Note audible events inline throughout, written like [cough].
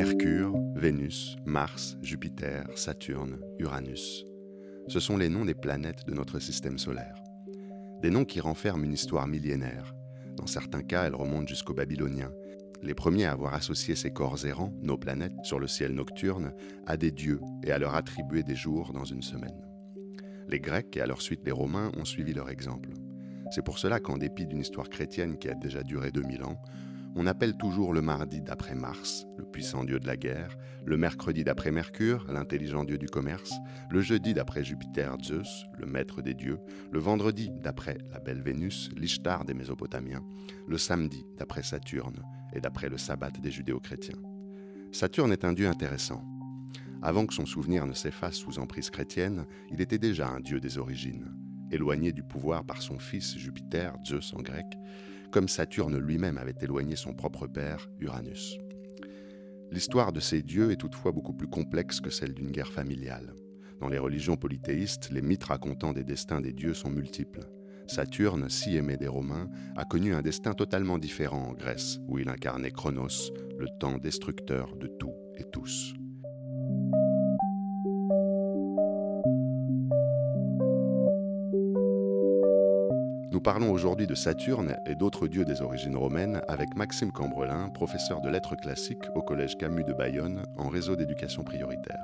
Mercure, Vénus, Mars, Jupiter, Saturne, Uranus. Ce sont les noms des planètes de notre système solaire. Des noms qui renferment une histoire millénaire. Dans certains cas, elles remontent jusqu'aux Babyloniens, les premiers à avoir associé ces corps errants, nos planètes, sur le ciel nocturne, à des dieux et à leur attribuer des jours dans une semaine. Les Grecs et à leur suite les Romains ont suivi leur exemple. C'est pour cela qu'en dépit d'une histoire chrétienne qui a déjà duré 2000 ans, on appelle toujours le mardi d'après Mars, le puissant dieu de la guerre, le mercredi d'après Mercure, l'intelligent dieu du commerce, le jeudi d'après Jupiter, Zeus, le maître des dieux, le vendredi d'après la belle Vénus, l'Ishtar des Mésopotamiens, le samedi d'après Saturne et d'après le sabbat des judéo-chrétiens. Saturne est un dieu intéressant. Avant que son souvenir ne s'efface sous emprise chrétienne, il était déjà un dieu des origines. Éloigné du pouvoir par son fils Jupiter, Zeus en grec, comme Saturne lui-même avait éloigné son propre père, Uranus. L'histoire de ces dieux est toutefois beaucoup plus complexe que celle d'une guerre familiale. Dans les religions polythéistes, les mythes racontant des destins des dieux sont multiples. Saturne, si aimé des Romains, a connu un destin totalement différent en Grèce, où il incarnait Chronos, le temps destructeur de tout et tous. Nous parlons aujourd'hui de Saturne et d'autres dieux des origines romaines avec Maxime Cambrelin, professeur de lettres classiques au Collège Camus de Bayonne en réseau d'éducation prioritaire.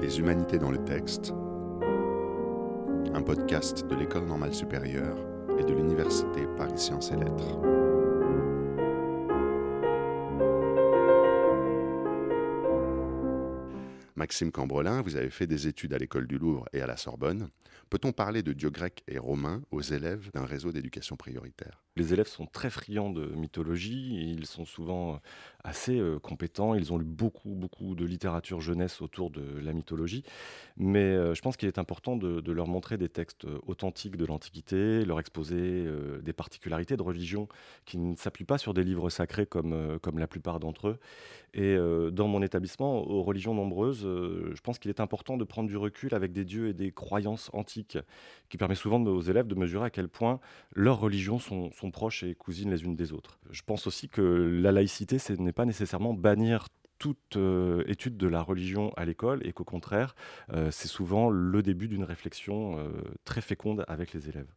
Les humanités dans le texte, un podcast de l'École normale supérieure et de l'Université Paris Sciences et Lettres. Maxime Cambrelin, vous avez fait des études à l'école du Louvre et à la Sorbonne. Peut-on parler de dieux grecs et romains aux élèves d'un réseau d'éducation prioritaire? Les élèves sont très friands de mythologie, ils sont souvent assez euh, compétents, ils ont lu beaucoup, beaucoup de littérature jeunesse autour de la mythologie, mais euh, je pense qu'il est important de, leur montrer des textes euh, authentiques de l'Antiquité, leur exposer des particularités de religion qui ne s'appuient pas sur des livres sacrés comme, comme la plupart d'entre eux. Et dans mon établissement, aux religions nombreuses, je pense qu'il est important de prendre du recul avec des dieux et des croyances antiques, qui permet souvent aux élèves de mesurer à quel point leurs religions sont proches et cousines les unes des autres. Je pense aussi que la laïcité, ce n'est pas nécessairement bannir toute euh, étude de la religion à l'école et qu'au contraire, euh, c'est souvent le début d'une réflexion euh, très féconde avec les élèves.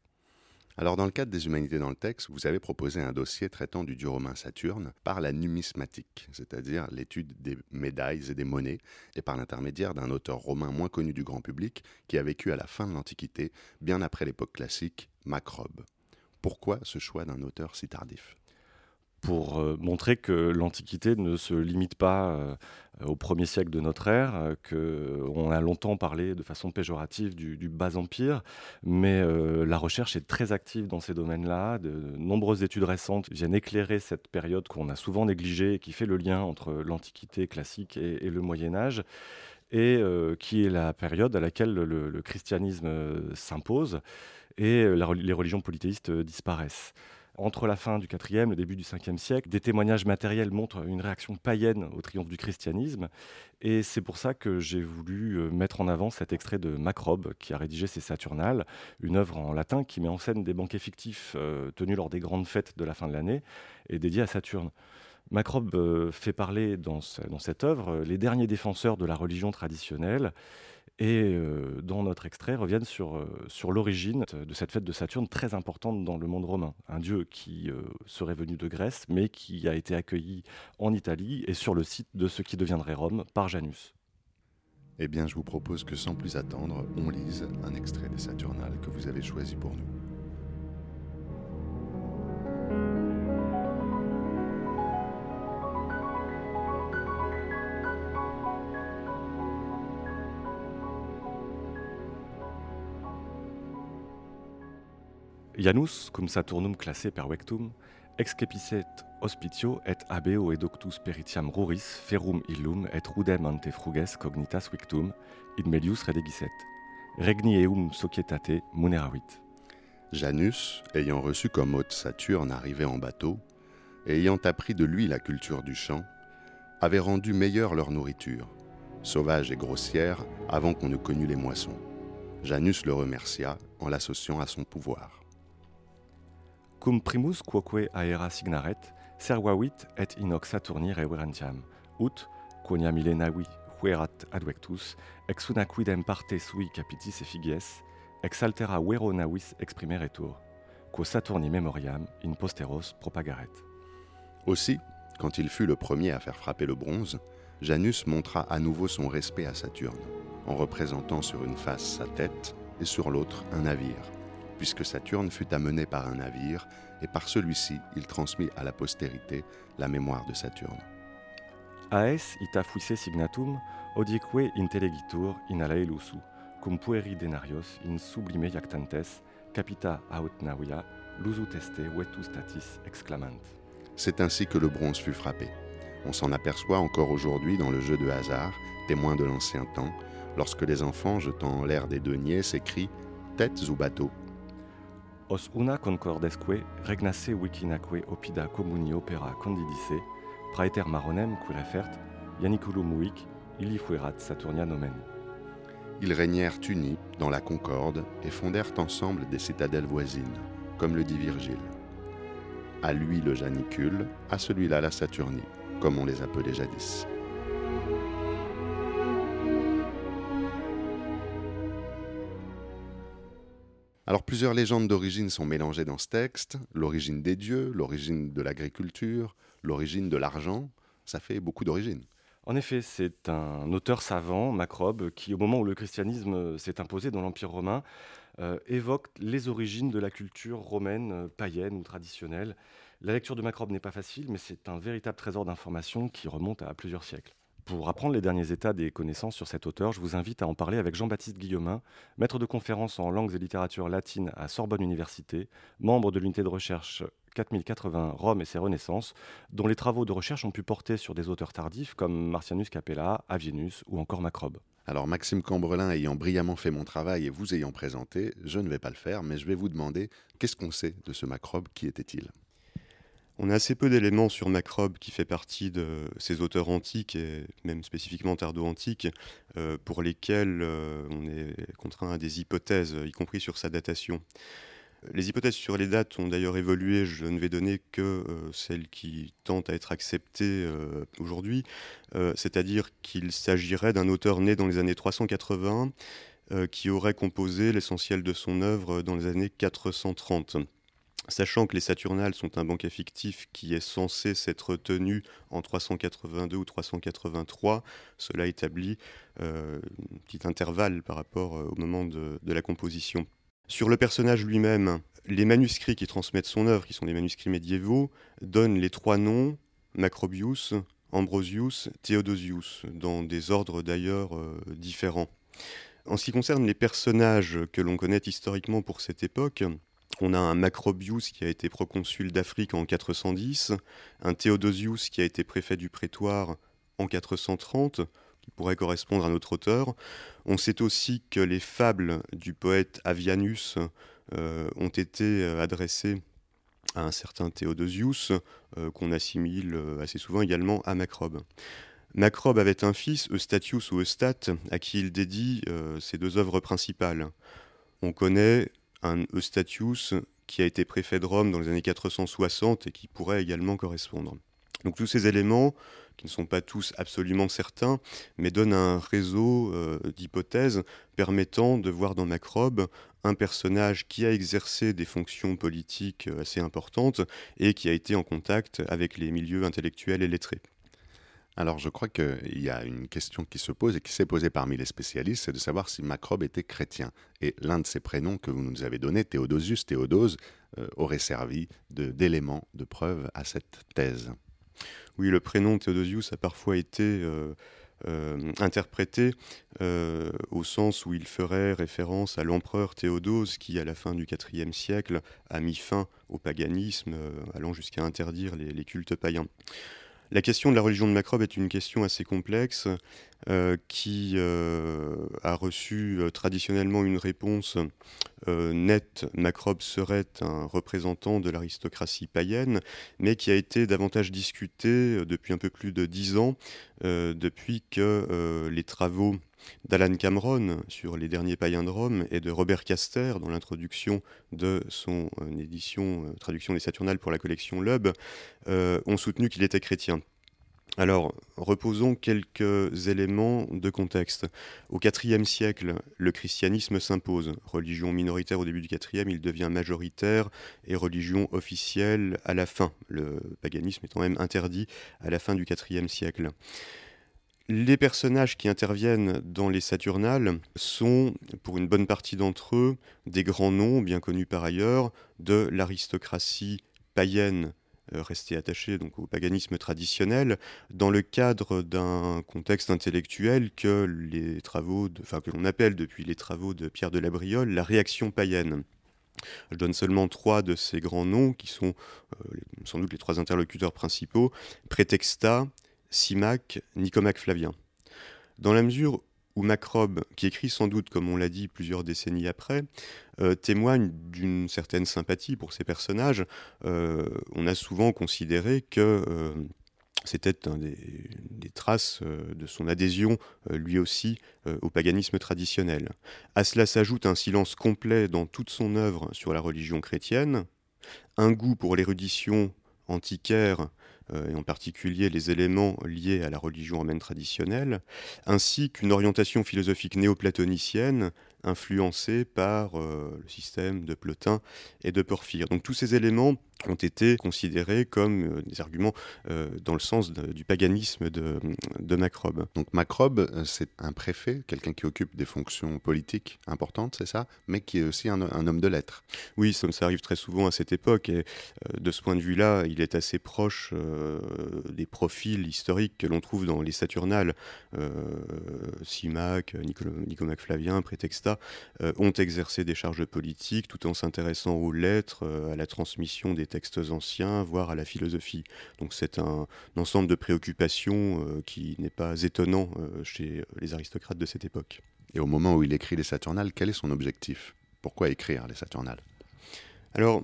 Alors dans le cadre des humanités dans le texte, vous avez proposé un dossier traitant du dieu romain Saturne par la numismatique, c'est-à-dire l'étude des médailles et des monnaies, et par l'intermédiaire d'un auteur romain moins connu du grand public qui a vécu à la fin de l'Antiquité, bien après l'époque classique, Macrobe. Pourquoi ce choix d'un auteur si tardif? Pour euh, montrer que l'Antiquité ne se limite pas euh, au premier siècle de notre ère, euh, qu'on a longtemps parlé de façon péjorative du, bas empire, mais la recherche est très active dans ces domaines-là. De, nombreuses études récentes viennent éclairer cette période qu'on a souvent négligée et qui fait le lien entre l'Antiquité classique et, le Moyen Âge et qui est la période à laquelle le, christianisme s'impose et les religions polythéistes disparaissent entre la fin du IVe et le début du Ve siècle, des témoignages matériels montrent une réaction païenne au triomphe du christianisme. Et c'est pour ça que j'ai voulu euh, mettre en avant cet extrait de Macrobe, qui a rédigé ses Saturnales, une œuvre en latin qui met en scène des banquets fictifs euh, tenus lors des grandes fêtes de la fin de l'année et dédiés à Saturne. Macrobe euh, fait parler dans, cette œuvre les derniers défenseurs de la religion traditionnelle et euh, dans notre extrait reviennent sur, euh, sur l'origine de cette fête de Saturne très importante dans le monde romain. Un dieu qui euh, serait venu de Grèce, mais qui a été accueilli en Italie et sur le site de ce qui deviendrait Rome par Janus. Eh bien, je vous propose que sans plus attendre, on lise un extrait des Saturnales que vous avez choisi pour nous. Janus, cum Saturnum classé per vectum, excepicet hospitio et abeo edoctus peritiam ruris ferum illum et rudem ante fruges cognitas victum, in medius redegiset. Regni eum societate muneravit. Janus, ayant reçu comme hôte Saturne arrivé en bateau, et ayant appris de lui la culture du champ, avait rendu meilleure leur nourriture, sauvage et grossière avant qu'on ne connût les moissons. Janus le remercia en l'associant à son pouvoir. Cum primus quoque aera signaret, servavit et inox Saturni reverentiam, ut, quonia millenavi huerat advectus, ex una quidem parte sui capitis effigies, ex altera vero navis exprimeretur, quo Saturni memoriam in posteros propagaret. Aussi, quand il fut le premier à faire frapper le bronze, Janus montra à nouveau son respect à Saturne, en représentant sur une face sa tête et sur l'autre un navire, puisque Saturne fut amené par un navire, et par celui-ci il transmit à la postérité la mémoire de Saturne. Aes ita fuisse signatum, in alae lusu, cum pueri denarios in sublime jactantes, capita aut navia, lusu teste vetus statis exclamant. C'est ainsi que le bronze fut frappé. On s'en aperçoit encore aujourd'hui dans le jeu de hasard, témoin de l'ancien temps, lorsque les enfants, jetant en l'air des deniers, s'écrient têtes ou bateaux. Os una concordesque regnasse wikinaque opida communi opera condidice, praeter maronem qui refert, Ianiculum muic, illi fuerat Saturnia nomen. Ils régnèrent unis dans la concorde et fondèrent ensemble des citadelles voisines, comme le dit Virgile. À lui le Janicule, à celui-là la Saturnie, comme on les appelait jadis. Alors plusieurs légendes d'origine sont mélangées dans ce texte, l'origine des dieux, l'origine de l'agriculture, l'origine de l'argent, ça fait beaucoup d'origines. En effet, c'est un auteur savant, Macrobe, qui, au moment où le christianisme s'est imposé dans l'Empire romain, euh, évoque les origines de la culture romaine, euh, païenne ou traditionnelle. La lecture de Macrobe n'est pas facile, mais c'est un véritable trésor d'informations qui remonte à plusieurs siècles. Pour apprendre les derniers états des connaissances sur cet auteur, je vous invite à en parler avec Jean-Baptiste Guillaumin, maître de conférences en langues et littérature latines à Sorbonne Université, membre de l'unité de recherche 4080 Rome et ses renaissances, dont les travaux de recherche ont pu porter sur des auteurs tardifs comme Marcianus Capella, Avienus ou encore Macrobe. Alors Maxime Cambrelin ayant brillamment fait mon travail et vous ayant présenté, je ne vais pas le faire, mais je vais vous demander qu'est-ce qu'on sait de ce Macrobe, qui était-il? On a assez peu d'éléments sur Macrobe qui fait partie de ces auteurs antiques et même spécifiquement tardo-antiques euh, pour lesquels euh, on est contraint à des hypothèses, y compris sur sa datation. Les hypothèses sur les dates ont d'ailleurs évolué, je ne vais donner que euh, celles qui tentent à être acceptées aujourd'hui, c'est-à-dire qu'il s'agirait d'un auteur né dans les années 380 qui aurait composé l'essentiel de son œuvre dans les années 430. Sachant que les Saturnales sont un banquet fictif qui est censé s'être tenu en 382 ou 383, cela établit euh, un petit intervalle par rapport euh, au moment de, la composition. Sur le personnage lui-même, les manuscrits qui transmettent son œuvre, qui sont des manuscrits médiévaux, donnent les trois noms Macrobius, Ambrosius, Theodosius, dans des ordres d'ailleurs euh, différents. En ce qui concerne les personnages que l'on connaît historiquement pour cette époque, on a un Macrobius qui a été proconsul d'Afrique en 410, un Theodosius qui a été préfet du prétoire en 430, qui pourrait correspondre à notre auteur. On sait aussi que les fables du poète Avianus euh, ont été euh, adressées à un certain Theodosius, euh, qu'on assimile assez souvent également à Macrobe. Macrobe avait un fils, Eustatius ou Eustate, à qui il dédie ses deux œuvres principales. On connaît un Eustatius qui a été préfet de Rome dans les années 460 et qui pourrait également correspondre. Donc tous ces éléments, qui ne sont pas tous absolument certains, mais donnent un réseau euh, d'hypothèses permettant de voir dans Macrobe un personnage qui a exercé des fonctions politiques euh, assez importantes et qui a été en contact avec les milieux intellectuels et lettrés. Alors je crois qu'il y a une question qui se pose et qui s'est posée parmi les spécialistes, c'est de savoir si Macrobe était chrétien. Et l'un de ces prénoms que vous nous avez donné, Théodosius, Théodose, euh, aurait servi d'élément de, preuve à cette thèse. Oui, le prénom Théodosius a parfois été euh, euh, interprété au sens où il ferait référence à l'empereur Théodose qui, à la fin du IVe siècle, a mis fin au paganisme, allant jusqu'à interdire les cultes païens. La question de la religion de Macrobe est une question assez complexe euh, qui euh, a reçu euh, traditionnellement une réponse net, Macrobe serait un représentant de l'aristocratie païenne, mais qui a été davantage discuté depuis un peu plus de dix ans, depuis que les travaux d'Alan Cameron sur les derniers païens de Rome et de Robert Caster dans l'introduction de son édition, traduction des Saturnales pour la collection Lub, ont soutenu qu'il était chrétien. Alors, reposons quelques éléments de contexte. Au IVe siècle, le christianisme s'impose. Religion minoritaire au début du IVe, il devient majoritaire et religion officielle à la fin. Le paganisme étant même interdit à la fin du IVe siècle. Les personnages qui interviennent dans les Saturnales sont, pour une bonne partie d'entre eux, des grands noms, bien connus par ailleurs, de l'aristocratie païenne euh, rester attaché donc, au paganisme traditionnel dans le cadre d'un contexte intellectuel que les travaux, enfin que l'on appelle depuis les travaux de Pierre de la Briole la réaction païenne. Je donne seulement trois de ces grands noms qui sont euh, sans doute les trois interlocuteurs principaux Prétexta, Simac, Nicomaque Flavien. Dans la mesure où Macrobe, qui écrit sans doute, comme on l'a dit plusieurs décennies après, euh, témoigne d'une certaine sympathie pour ces personnages. Euh, on a souvent considéré que euh, c'était des, des, traces de son adhésion, lui aussi, au paganisme traditionnel. À cela s'ajoute un silence complet dans toute son œuvre sur la religion chrétienne, un goût pour l'érudition antiquaire et en particulier les éléments liés à la religion romaine traditionnelle, ainsi qu'une orientation philosophique néoplatonicienne influencée par euh, le système de Plotin et de Porphyre. Donc tous ces éléments ont été considérés comme euh, des arguments euh, dans le sens du paganisme de, de, Macrobe. Donc Macrobe, c'est un préfet, quelqu'un qui occupe des fonctions politiques importantes, c'est ça, mais qui est aussi un, homme de lettres. Oui, ça, ça, arrive très souvent à cette époque, et de ce point de vue-là, il est assez proche des profils historiques que l'on trouve dans les Saturnales. Simac, Nicomac Flavien, Prétexta, ont exercé des charges politiques tout en s'intéressant aux lettres, à la transmission des textes anciens, voire à la philosophie. Donc c'est un, ensemble de préoccupations euh, qui n'est pas étonnant euh, chez les aristocrates de cette époque. Et au moment où il écrit les Saturnales, quel est son objectif? Pourquoi écrire les Saturnales? Alors,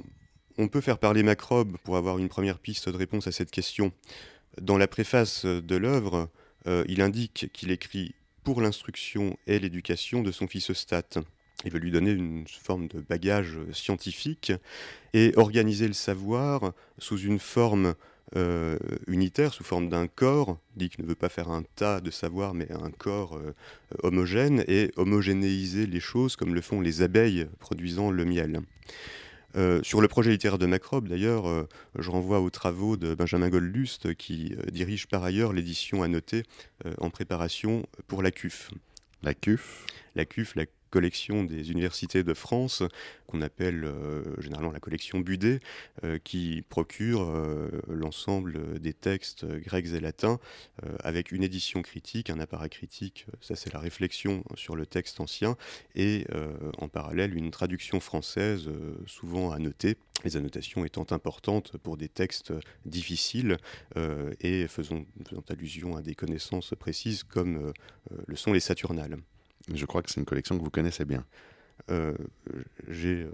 on peut faire parler Macrobe pour avoir une première piste de réponse à cette question. Dans la préface de l'œuvre, euh, il indique qu'il écrit pour l'instruction et l'éducation de son fils Eustate. Il veut lui donner une forme de bagage scientifique et organiser le savoir sous une forme euh, unitaire, sous forme d'un corps, qu'il ne veut pas faire un tas de savoir, mais un corps euh, homogène, et homogénéiser les choses comme le font les abeilles produisant le miel. Euh, sur le projet littéraire de Macrobe, d'ailleurs, je renvoie aux travaux de Benjamin Goldlust, qui dirige par ailleurs l'édition annotée en préparation pour la CUF. La CUF? La CUF, la collection des universités de France, qu'on appelle euh, généralement la collection Budet, euh, qui procure euh, l'ensemble des textes grecs et latins avec une édition critique, un appareil critique, ça c'est la réflexion sur le texte ancien, et en parallèle une traduction française souvent annotée, les annotations étant importantes pour des textes difficiles et faisant, faisant, allusion à des connaissances précises comme le sont les Saturnales. Je crois que c'est une collection que vous connaissez bien. Euh, j'ai euh,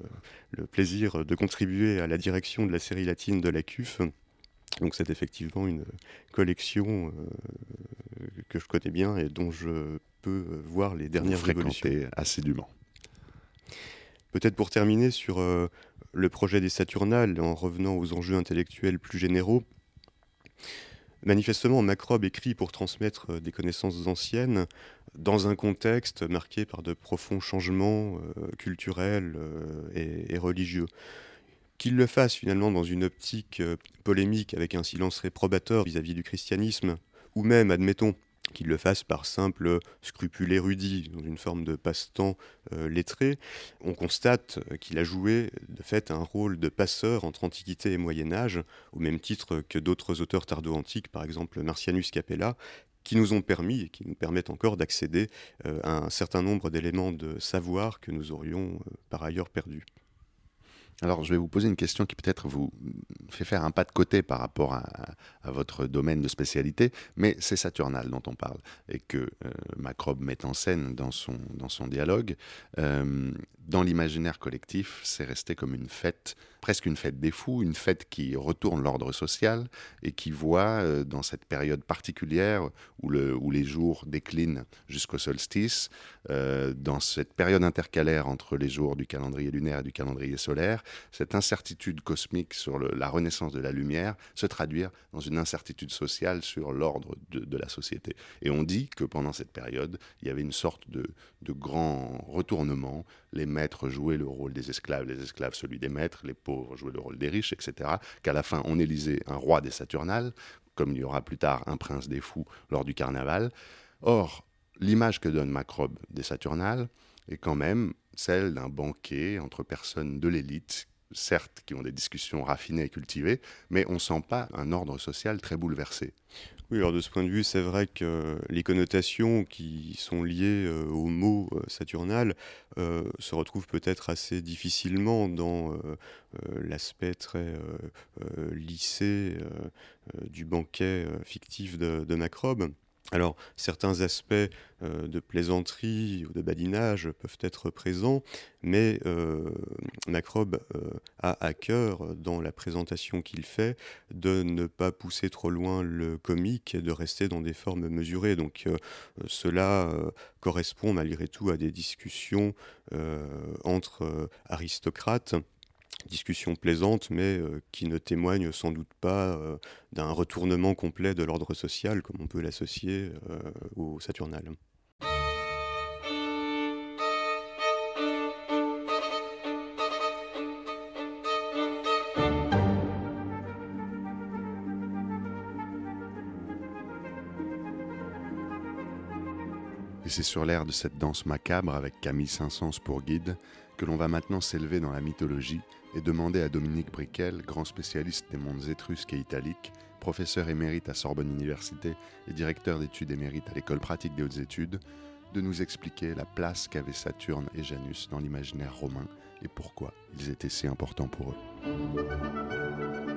le plaisir de contribuer à la direction de la série latine de la CUF. Donc c'est effectivement une collection euh, que je connais bien et dont je peux voir les dernières vous évolutions. assidûment. Peut-être pour terminer sur le projet des Saturnales, en revenant aux enjeux intellectuels plus généraux, Manifestement, Macrobe écrit pour transmettre des connaissances anciennes dans un contexte marqué par de profonds changements euh, culturels euh, et, religieux. Qu'il le fasse finalement dans une optique euh, polémique avec un silence réprobateur vis à -vis du christianisme, ou même, admettons, qu'il le fasse par simple scrupule érudit, dans une forme de passe-temps lettré, on constate qu'il a joué de fait un rôle de passeur entre Antiquité et Moyen Âge, au même titre que d'autres auteurs tardo-antiques, par exemple Marcianus Capella, qui nous ont permis et qui nous permettent encore d'accéder euh, à un certain nombre d'éléments de savoir que nous aurions euh, par ailleurs perdus. Alors, je vais vous poser une question qui peut-être vous fait faire un pas de côté par rapport à, votre domaine de spécialité, mais c'est Saturnal dont on parle et que euh, Macrobe met en scène dans son, dans son dialogue. Euh, dans l'imaginaire collectif, c'est resté comme une fête, presque une fête des fous, une fête qui retourne l'ordre social et qui voit, euh, dans cette période particulière où, le, où les jours déclinent jusqu'au solstice, euh, dans cette période intercalaire entre les jours du calendrier lunaire et du calendrier solaire, cette incertitude cosmique sur la renaissance de la lumière se traduire dans une incertitude sociale sur l'ordre de, la société. Et on dit que pendant cette période, il y avait une sorte de, de grand retournement. Les maîtres jouaient le rôle des esclaves, les esclaves celui des maîtres, les pauvres jouaient le rôle des riches, etc. Qu'à la fin, on élisait un roi des Saturnales, comme il y aura plus tard un prince des fous lors du carnaval. Or, l'image que donne Macrobe des Saturnales est quand même celle d'un banquet entre personnes de l'élite certes, qui ont des discussions raffinées et cultivées, mais on ne sent pas un ordre social très bouleversé. Oui, alors de ce point de vue, c'est vrai que les connotations qui sont liées euh, au mot euh, saturnal euh, se retrouvent peut-être assez difficilement dans l'aspect très lissé du banquet fictif de, de Macrobe. Alors, certains aspects euh, de plaisanterie ou de badinage peuvent être présents, mais euh, Macrobe euh, a à cœur, dans la présentation qu'il fait, de ne pas pousser trop loin le comique et de rester dans des formes mesurées. Donc, cela correspond malgré tout à des discussions entre aristocrates discussion plaisante, mais euh, qui ne témoigne sans doute pas euh, d'un retournement complet de l'ordre social, comme on peut l'associer euh, au Saturnal. Et c'est sur l'air de cette danse macabre avec Camille Saint-Saëns pour guide que l'on va maintenant s'élever dans la mythologie et demander à Dominique Briquel, grand spécialiste des mondes étrusques et italiques, professeur émérite à Sorbonne Université et directeur d'études émérite à l'école pratique des hautes études, de nous expliquer la place qu'avaient Saturne et Janus dans l'imaginaire romain et pourquoi ils étaient si importants pour eux.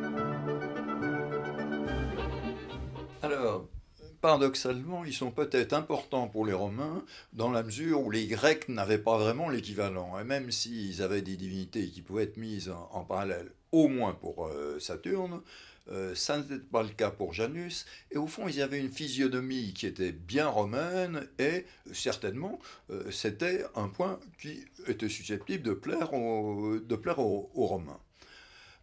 Paradoxalement, ils sont peut-être importants pour les Romains dans la mesure où les Grecs n'avaient pas vraiment l'équivalent. Et même s'ils avaient des divinités qui pouvaient être mises en, parallèle, au moins pour euh, Saturne, euh, ça n'était pas le cas pour Janus. Et au fond, ils avaient une physionomie qui était bien romaine et certainement, euh, c'était un point qui était susceptible de plaire aux Romains.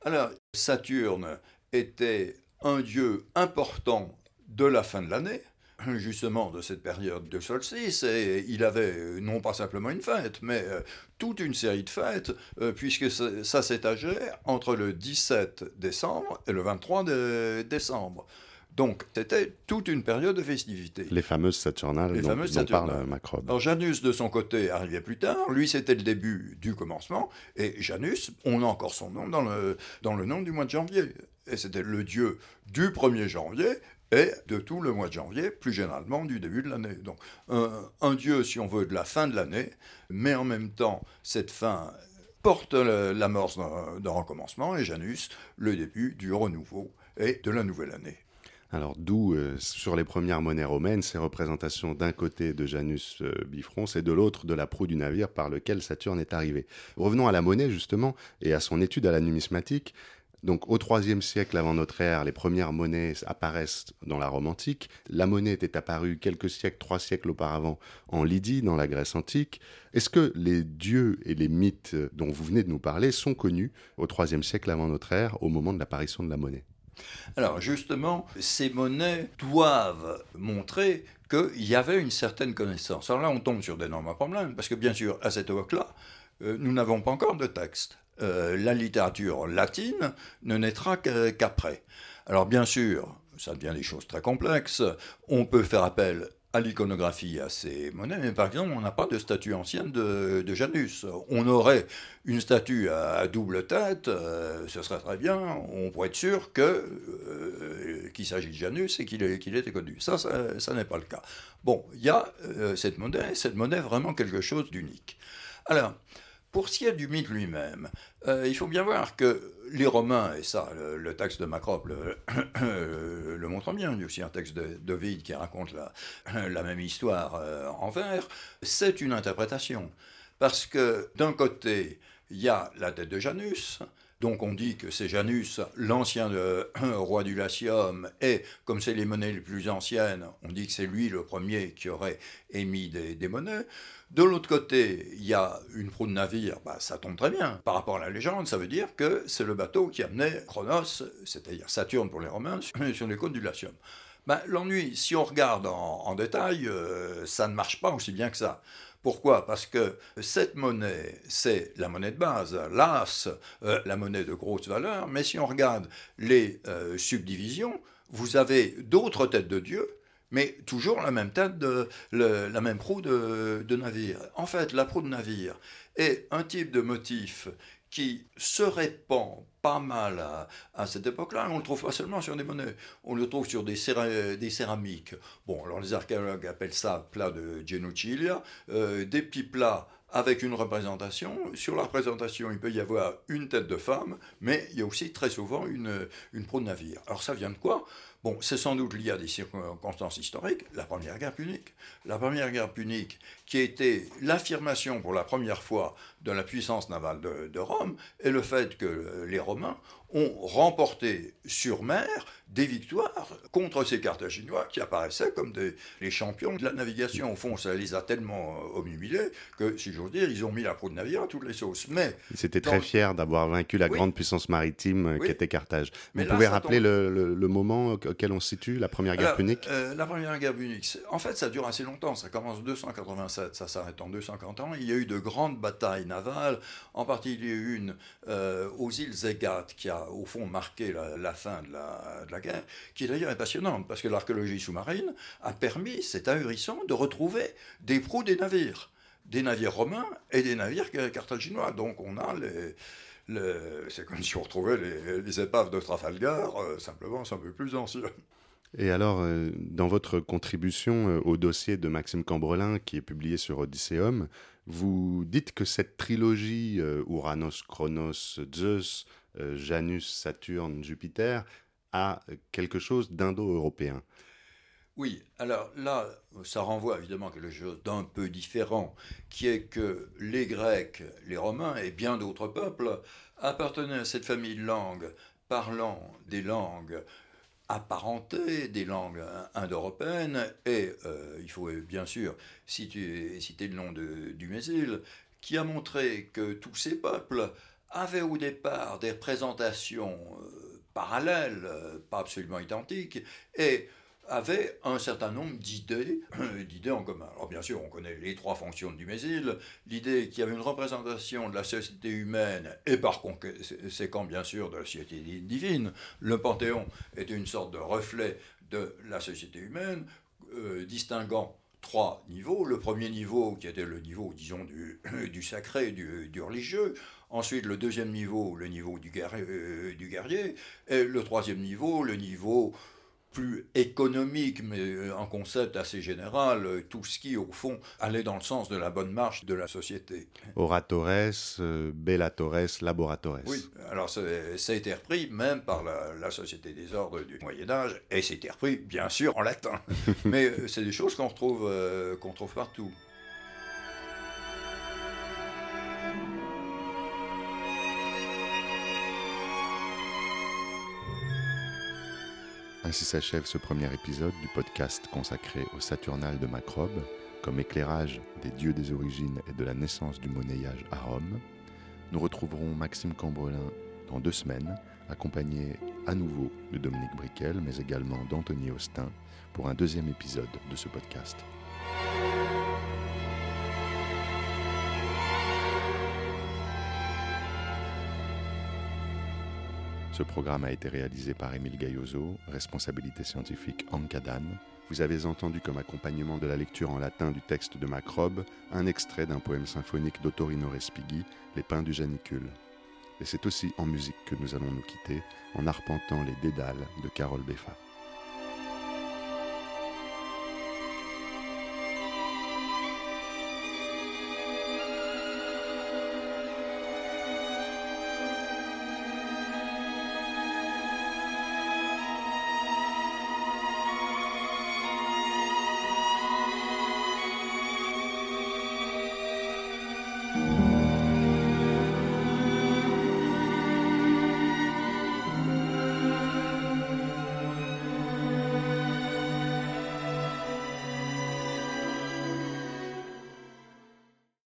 Alors, Saturne était un dieu important de la fin de l'année, justement de cette période de solstice, et il avait euh, non pas simplement une fête, mais euh, toute une série de fêtes, euh, puisque ça s'étageait entre le 17 décembre et le 23 décembre. Donc, c'était toute une période de festivité. Les fameuses Saturnales Les dont, fameuses parle Macrobe. Alors, Janus, de son côté, arrivait plus tard. Lui, c'était le début du commencement. Et Janus, on a encore son nom dans le, dans le nom du mois de janvier. Et c'était le dieu du 1er janvier et de tout le mois de janvier, plus généralement du début de l'année. Donc un, dieu, si on veut, de la fin de l'année, mais en même temps, cette fin porte l'amorce d'un recommencement, et Janus, le début du renouveau et de la nouvelle année. Alors d'où, euh, sur les premières monnaies romaines, ces représentations d'un côté de Janus euh, Bifrons et de l'autre de la proue du navire par lequel Saturne est arrivé. Revenons à la monnaie justement et à son étude à la numismatique. Donc au IIIe siècle avant notre ère, les premières monnaies apparaissent dans la Rome antique. La monnaie était apparue quelques siècles, trois siècles auparavant en Lydie, dans la Grèce antique. Est-ce que les dieux et les mythes dont vous venez de nous parler sont connus au IIIe siècle avant notre ère, au moment de l'apparition de la monnaie? Alors justement, ces monnaies doivent montrer qu'il y avait une certaine connaissance. Alors là, on tombe sur d'énormes problèmes, parce que bien sûr, à cette époque-là, euh, nous n'avons pas encore de texte. Euh, la littérature latine ne naîtra qu'après. Alors bien sûr, ça devient des choses très complexes. On peut faire appel à l'iconographie, à ces monnaies, mais par exemple, on n'a pas de statue ancienne de, Janus. On aurait une statue à, double tête, euh, ce serait très bien, on pourrait être sûr euh, qu'il s'agit de Janus et qu'il, était connu. Ça, ça, n'est pas le cas. Bon, il y a cette monnaie, cette monnaie vraiment quelque chose d'unique. Alors, pour ce qui est du mythe lui-même, euh, il faut bien voir que les Romains, et ça, le, texte de Macrope [coughs] le, montre bien, il y a aussi un texte de, qui raconte [coughs] la, même histoire euh, en vers, c'est une interprétation. Parce que d'un côté, il y a la tête de Janus, donc on dit que c'est Janus, l'ancien roi du Latium, et comme c'est les monnaies les plus anciennes, on dit que c'est lui le premier qui aurait émis des, monnaies. De l'autre côté, il y a une proue de navire, bah, ça tombe très bien. Par rapport à la légende, ça veut dire que c'est le bateau qui amenait Chronos, c'est-à-dire Saturne pour les Romains, sur les côtes du Latium. Bah, l'ennui, si on regarde en, détail, euh, ça ne marche pas aussi bien que ça. Pourquoi? Parce que cette monnaie, c'est la monnaie de base, l'as, euh, la monnaie de grosse valeur, mais si on regarde les euh, subdivisions, vous avez d'autres têtes de dieux, mais toujours la même tête, la même proue de navire. En fait, la proue de navire est un type de motif qui se répand pas mal à, cette époque-là. On le trouve pas seulement sur des monnaies, on le trouve sur des, céramiques. Bon, alors les archéologues appellent ça plat de Genocilia, euh, des petits plats avec une représentation. Sur la représentation, il peut y avoir une tête de femme, mais il y a aussi très souvent une, une proue de navire. Alors ça vient de quoi? Bon, c'est sans doute lié à des circonstances historiques, la Première Guerre punique. La Première Guerre punique, qui était l'affirmation pour la première fois de la puissance navale de, de Rome, et le fait que les Romains ont remporté sur mer des victoires contre ces Carthaginois qui apparaissaient comme des, les champions de la navigation. Au fond, ça les a tellement euh, omnubilés que, si j'ose dire, ils ont mis la proue de navire à toutes les sauces. Mais ils étaient très fiers d'avoir vaincu la grande puissance maritime euh, qui était Carthage. Vous pouvez rappeler le, moment auquel on se situe, la Première Guerre punique? euh, La Première Guerre punique, en fait, ça dure assez longtemps. Ça commence en 287, ça s'arrête en 250 ans. Il y a eu de grandes batailles navales, en particulier une aux îles Zégates qui a au fond marqué la, fin de la, qui d'ailleurs est passionnante, parce que l'archéologie sous-marine a permis, c'est ahurissant, de retrouver des proues des navires, des navires romains et des navires carthaginois. Donc on a les, c'est comme si on retrouvait les, épaves de Trafalgar, euh, simplement c'est un peu plus ancien. Et alors, euh, dans votre contribution euh, au dossier de Maxime Cambrelin, qui est publié sur Odysseum, vous dites que cette trilogie Uranus, Chronos, Zeus, Janus, Saturne, Jupiter, a quelque chose d'indo-européen. Oui, alors là, ça renvoie évidemment à quelque chose d'un peu différent, qui est que les Grecs, les Romains et bien d'autres peuples appartenaient à cette famille de langues parlant des langues apparentées, des langues indo-européennes, et euh, il faut bien sûr citer, le nom de, du Mésil, qui a montré que tous ces peuples avait au départ des représentations parallèles, euh, pas absolument identiques, et avait un certain nombre d'idées, [clears throat] d'idées en commun. Alors bien sûr, on connaît les trois fonctions du Mésil, l'idée qu'il y avait une représentation de la société humaine et par conséquent bien sûr de la société divine. Le Panthéon était une sorte de reflet de la société humaine, euh, distinguant trois niveaux. Le premier niveau, qui était le niveau, disons, du, [clears throat] sacré, du religieux. Ensuite, le deuxième niveau, le niveau du guerrier, euh, du guerrier. Et le troisième niveau, le niveau plus économique, mais un concept assez général, tout ce qui, au fond, allait dans le sens de la bonne marche de la société. Oratores, euh, bellatores, laboratores. Oui, alors ça, a été repris même par la, Société des ordres du Moyen Âge, et c'était repris, bien sûr, en latin. [laughs] mais euh, c'est des choses qu'on retrouve, qu'on trouve partout. Ainsi s'achève ce premier épisode du podcast consacré au Saturnal de Macrobe, comme éclairage des dieux des origines et de la naissance du monnayage à Rome. Nous retrouverons Maxime Cambrelin dans deux semaines, accompagné à nouveau de Dominique Briquel, mais également d'Anthony Austin, pour un deuxième épisode de ce podcast. Ce programme a été réalisé par Émile Gailloso, responsabilité scientifique Ancadan. Vous avez entendu comme accompagnement de la lecture en latin du texte de Macrobe un extrait d'un poème symphonique d'Ottorino Respighi, Les Pins du Janicule. Et c'est aussi en musique que nous allons nous quitter en arpentant les dédales de Carole Beffa.